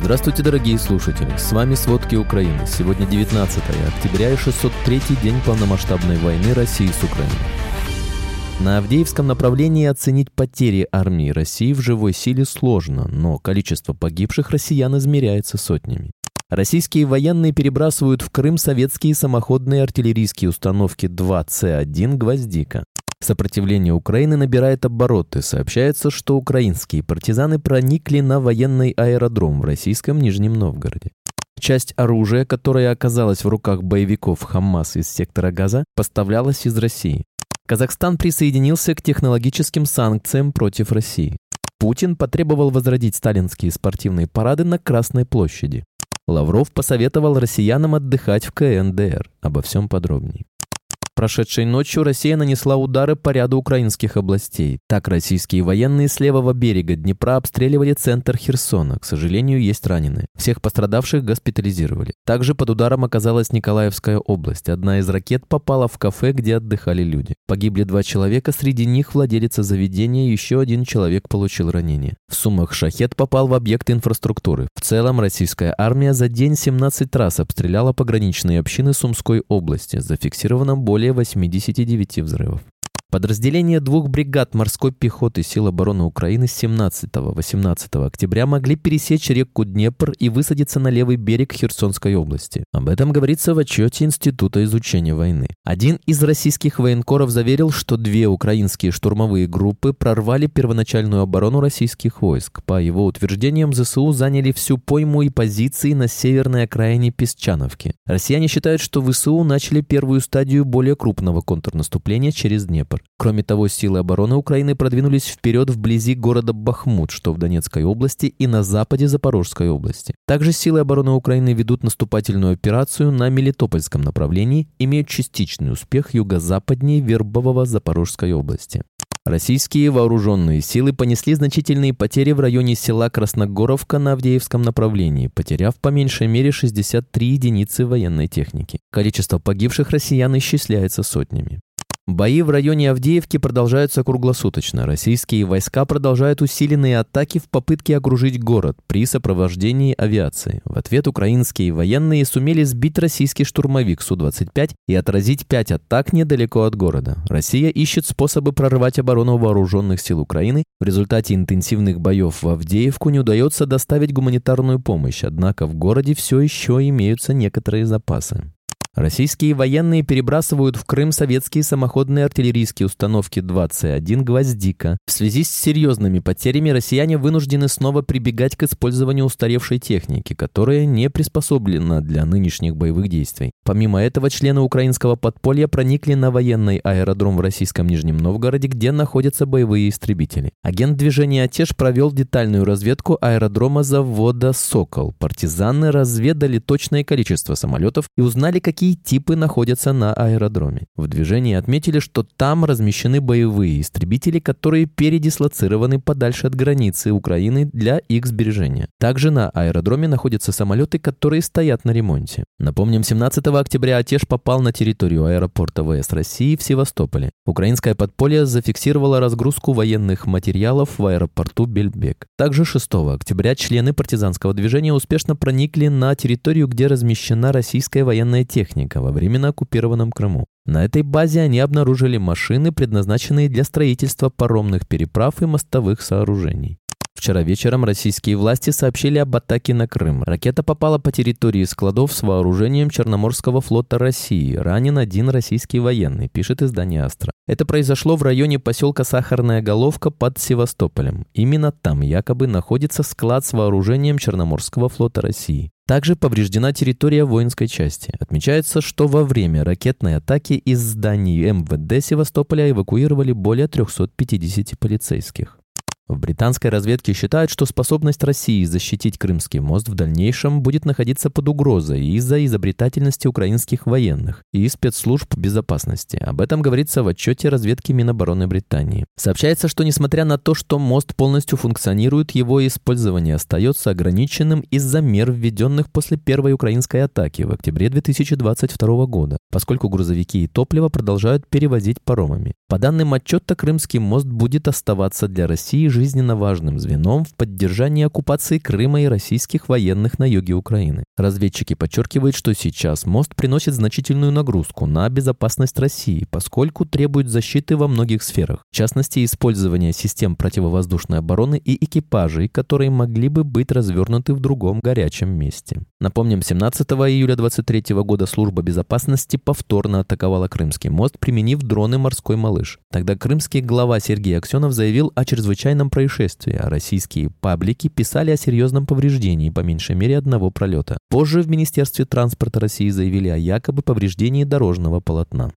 Здравствуйте, дорогие слушатели! С вами «Сводки Украины». Сегодня 19 октября и 603 день полномасштабной войны России с Украиной. На Авдеевском направлении оценить потери армии России в живой силе сложно, но количество погибших россиян измеряется сотнями. Российские военные перебрасывают в Крым советские самоходные артиллерийские установки 2С-1 «Гвоздика». Сопротивление Украины набирает обороты. Сообщается, что украинские партизаны проникли на военный аэродром в российском Нижнем Новгороде. Часть оружия, которое оказалось в руках боевиков Хамас из сектора Газа, поставлялась из России. Казахстан присоединился к технологическим санкциям против России. Путин потребовал возродить сталинские спортивные парады на Красной площади. Лавров посоветовал россиянам отдыхать в КНДР. Обо всем подробнее. Прошедшей ночью Россия нанесла удары по ряду украинских областей. Так, российские военные с левого берега Днепра обстреливали центр Херсона. К сожалению, есть раненые. Всех пострадавших госпитализировали. Также под ударом оказалась Николаевская область. Одна из ракет попала в кафе, где отдыхали люди. Погибли два человека, среди них владелица заведения, еще один человек получил ранение. В Сумах шахет попал в объект инфраструктуры. В целом, российская армия за день 17 раз обстреляла пограничные общины Сумской области. Зафиксировано более более 89 взрывов. Подразделения двух бригад морской пехоты сил обороны Украины с 17-18 октября могли пересечь реку Днепр и высадиться на левый берег Херсонской области. Об этом говорится в отчете Института изучения войны. Один из российских военкоров заверил, что две украинские штурмовые группы прорвали первоначальную оборону российских войск. По его утверждениям, ЗСУ заняли всю пойму и позиции на северной окраине Песчановки. Россияне считают, что ВСУ начали первую стадию более крупного контрнаступления через Днепр. Кроме того, силы обороны Украины продвинулись вперед вблизи города Бахмут, что в Донецкой области, и на западе Запорожской области. Также силы обороны Украины ведут наступательную операцию на Мелитопольском направлении, имеют частичный успех юго-западнее Вербового Запорожской области. Российские вооруженные силы понесли значительные потери в районе села Красногоровка на Авдеевском направлении, потеряв по меньшей мере 63 единицы военной техники. Количество погибших россиян исчисляется сотнями. Бои в районе Авдеевки продолжаются круглосуточно. Российские войска продолжают усиленные атаки в попытке окружить город при сопровождении авиации. В ответ украинские военные сумели сбить российский штурмовик Су-25 и отразить пять атак недалеко от города. Россия ищет способы прорвать оборону вооруженных сил Украины. В результате интенсивных боев в Авдеевку не удается доставить гуманитарную помощь, однако в городе все еще имеются некоторые запасы. Российские военные перебрасывают в Крым советские самоходные артиллерийские установки 21 «Гвоздика». В связи с серьезными потерями россияне вынуждены снова прибегать к использованию устаревшей техники, которая не приспособлена для нынешних боевых действий. Помимо этого, члены украинского подполья проникли на военный аэродром в российском Нижнем Новгороде, где находятся боевые истребители. Агент движения «Отеж» провел детальную разведку аэродрома завода «Сокол». Партизаны разведали точное количество самолетов и узнали, какие какие типы находятся на аэродроме. В движении отметили, что там размещены боевые истребители, которые передислоцированы подальше от границы Украины для их сбережения. Также на аэродроме находятся самолеты, которые стоят на ремонте. Напомним, 17 октября Отеж попал на территорию аэропорта ВС России в Севастополе. Украинское подполье зафиксировало разгрузку военных материалов в аэропорту Бельбек. Также 6 октября члены партизанского движения успешно проникли на территорию, где размещена российская военная техника техника во временно оккупированном Крыму. На этой базе они обнаружили машины, предназначенные для строительства паромных переправ и мостовых сооружений. Вчера вечером российские власти сообщили об атаке на Крым. Ракета попала по территории складов с вооружением Черноморского флота России. Ранен один российский военный, пишет издание «Астра». Это произошло в районе поселка Сахарная Головка под Севастополем. Именно там якобы находится склад с вооружением Черноморского флота России. Также повреждена территория воинской части. Отмечается, что во время ракетной атаки из зданий МВД Севастополя эвакуировали более 350 полицейских. В британской разведке считают, что способность России защитить Крымский мост в дальнейшем будет находиться под угрозой из-за изобретательности украинских военных и спецслужб безопасности. Об этом говорится в отчете разведки Минобороны Британии. Сообщается, что несмотря на то, что мост полностью функционирует, его использование остается ограниченным из-за мер, введенных после первой украинской атаки в октябре 2022 года, поскольку грузовики и топливо продолжают перевозить паромами. По данным отчета, Крымский мост будет оставаться для России жизненно важным звеном в поддержании оккупации Крыма и российских военных на юге Украины. Разведчики подчеркивают, что сейчас мост приносит значительную нагрузку на безопасность России, поскольку требует защиты во многих сферах, в частности, использования систем противовоздушной обороны и экипажей, которые могли бы быть развернуты в другом горячем месте. Напомним, 17 июля 2023 года служба безопасности повторно атаковала Крымский мост, применив дроны «Морской малыш». Тогда крымский глава Сергей Аксенов заявил о чрезвычайном происшествии, а российские паблики писали о серьезном повреждении по меньшей мере одного пролета. Позже в Министерстве транспорта России заявили о якобы повреждении дорожного полотна.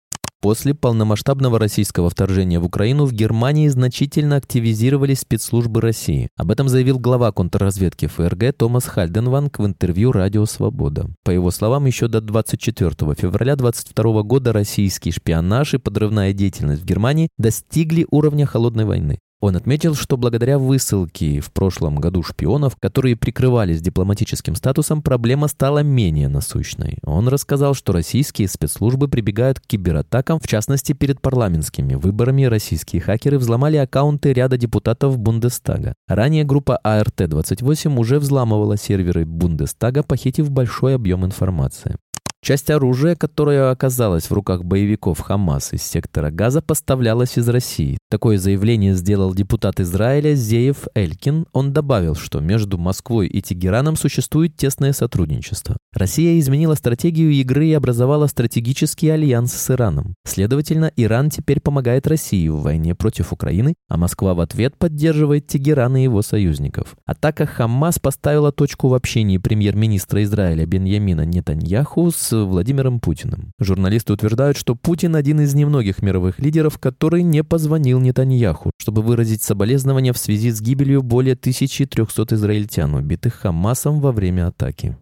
После полномасштабного российского вторжения в Украину в Германии значительно активизировались спецслужбы России. Об этом заявил глава контрразведки ФРГ Томас Хальденванг в интервью «Радио Свобода». По его словам, еще до 24 февраля 2022 года российский шпионаж и подрывная деятельность в Германии достигли уровня холодной войны. Он отметил, что благодаря высылке в прошлом году шпионов, которые прикрывались дипломатическим статусом, проблема стала менее насущной. Он рассказал, что российские спецслужбы прибегают к кибератакам, в частности, перед парламентскими выборами российские хакеры взломали аккаунты ряда депутатов Бундестага. Ранее группа АРТ-28 уже взламывала серверы Бундестага, похитив большой объем информации. Часть оружия, которое оказалось в руках боевиков Хамас из сектора Газа, поставлялась из России. Такое заявление сделал депутат Израиля Зеев Элькин. Он добавил, что между Москвой и Тегераном существует тесное сотрудничество. Россия изменила стратегию игры и образовала стратегический альянс с Ираном. Следовательно, Иран теперь помогает России в войне против Украины, а Москва в ответ поддерживает Тегеран и его союзников. Атака Хамас поставила точку в общении премьер-министра Израиля Беньямина Нетаньяху с Владимиром Путиным. Журналисты утверждают, что Путин один из немногих мировых лидеров, который не позвонил Нетаньяху, чтобы выразить соболезнования в связи с гибелью более 1300 израильтян, убитых Хамасом во время атаки.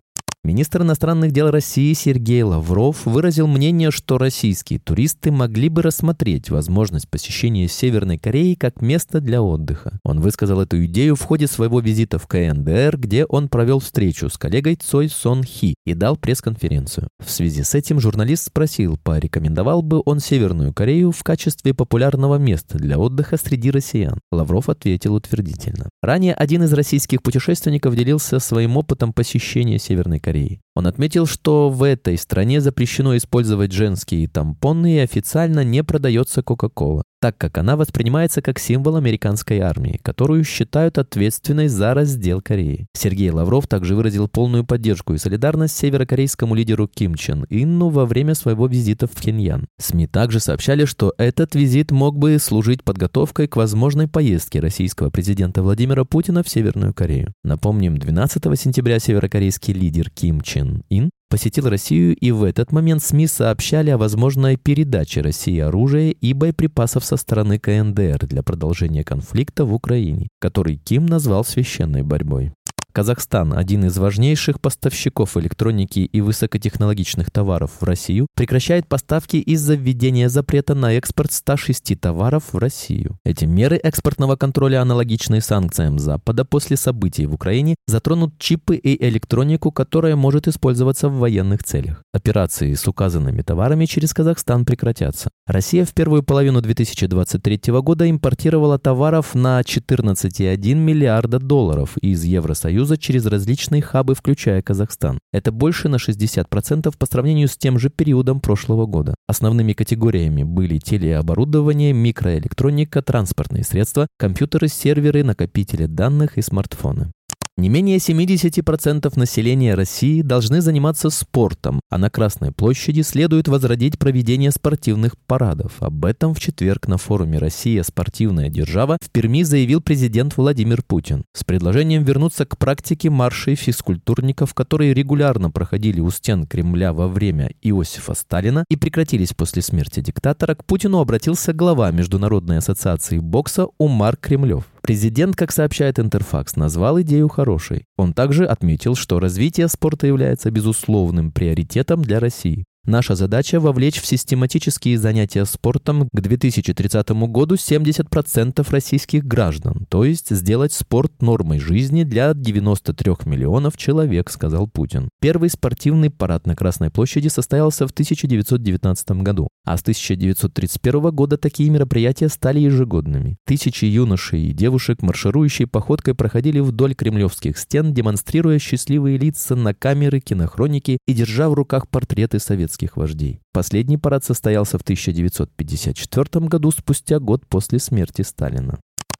Министр иностранных дел России Сергей Лавров выразил мнение, что российские туристы могли бы рассмотреть возможность посещения Северной Кореи как место для отдыха. Он высказал эту идею в ходе своего визита в КНДР, где он провел встречу с коллегой Цой Сон Хи и дал пресс-конференцию. В связи с этим журналист спросил, порекомендовал бы он Северную Корею в качестве популярного места для отдыха среди россиян. Лавров ответил утвердительно. Ранее один из российских путешественников делился своим опытом посещения Северной Кореи. Кореи. Он отметил, что в этой стране запрещено использовать женские тампоны и официально не продается Кока-Кола так как она воспринимается как символ американской армии, которую считают ответственной за раздел Кореи. Сергей Лавров также выразил полную поддержку и солидарность северокорейскому лидеру Ким Чен Инну во время своего визита в Пхеньян. СМИ также сообщали, что этот визит мог бы служить подготовкой к возможной поездке российского президента Владимира Путина в Северную Корею. Напомним, 12 сентября северокорейский лидер Ким Чен Ин посетил Россию, и в этот момент СМИ сообщали о возможной передаче России оружия и боеприпасов со стороны КНДР для продолжения конфликта в Украине, который Ким назвал священной борьбой. Казахстан, один из важнейших поставщиков электроники и высокотехнологичных товаров в Россию, прекращает поставки из-за введения запрета на экспорт 106 товаров в Россию. Эти меры экспортного контроля, аналогичные санкциям Запада после событий в Украине, затронут чипы и электронику, которая может использоваться в военных целях. Операции с указанными товарами через Казахстан прекратятся. Россия в первую половину 2023 года импортировала товаров на 14,1 миллиарда долларов из Евросоюза Союза через различные хабы, включая Казахстан. Это больше на 60% по сравнению с тем же периодом прошлого года. Основными категориями были телеоборудование, микроэлектроника, транспортные средства, компьютеры, серверы, накопители данных и смартфоны. Не менее 70% населения России должны заниматься спортом, а на Красной площади следует возродить проведение спортивных парадов. Об этом в четверг на форуме «Россия. Спортивная держава» в Перми заявил президент Владимир Путин с предложением вернуться к практике маршей физкультурников, которые регулярно проходили у стен Кремля во время Иосифа Сталина и прекратились после смерти диктатора, к Путину обратился глава Международной ассоциации бокса Умар Кремлев. Президент, как сообщает Интерфакс, назвал идею хорошей. Он также отметил, что развитие спорта является безусловным приоритетом для России. Наша задача – вовлечь в систематические занятия спортом к 2030 году 70% российских граждан, то есть сделать спорт нормой жизни для 93 миллионов человек, сказал Путин. Первый спортивный парад на Красной площади состоялся в 1919 году, а с 1931 года такие мероприятия стали ежегодными. Тысячи юношей и девушек, марширующие походкой, проходили вдоль кремлевских стен, демонстрируя счастливые лица на камеры, кинохроники и держа в руках портреты советских вождей. Последний парад состоялся в 1954 году, спустя год после смерти Сталина.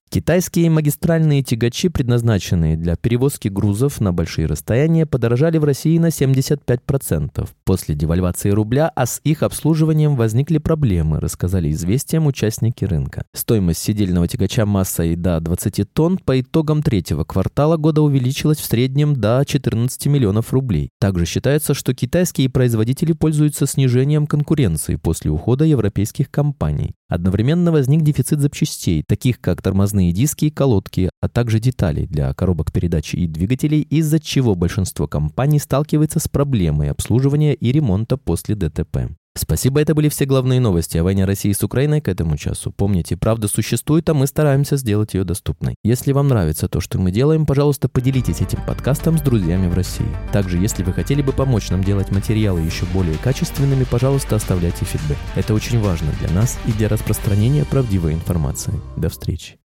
Китайские магистральные тягачи, предназначенные для перевозки грузов на большие расстояния, подорожали в России на 75%. После девальвации рубля, а с их обслуживанием возникли проблемы, рассказали известиям участники рынка. Стоимость сидельного тягача массой до 20 тонн по итогам третьего квартала года увеличилась в среднем до 14 миллионов рублей. Также считается, что китайские производители пользуются снижением конкуренции после ухода европейских компаний. Одновременно возник дефицит запчастей, таких как тормозные диски и колодки, а также деталей для коробок передач и двигателей, из-за чего большинство компаний сталкивается с проблемой обслуживания и ремонта после ДТП. Спасибо, это были все главные новости о войне России с Украиной к этому часу. Помните, правда существует, а мы стараемся сделать ее доступной. Если вам нравится то, что мы делаем, пожалуйста, поделитесь этим подкастом с друзьями в России. Также, если вы хотели бы помочь нам делать материалы еще более качественными, пожалуйста, оставляйте фидбэк. Это очень важно для нас и для распространения правдивой информации. До встречи.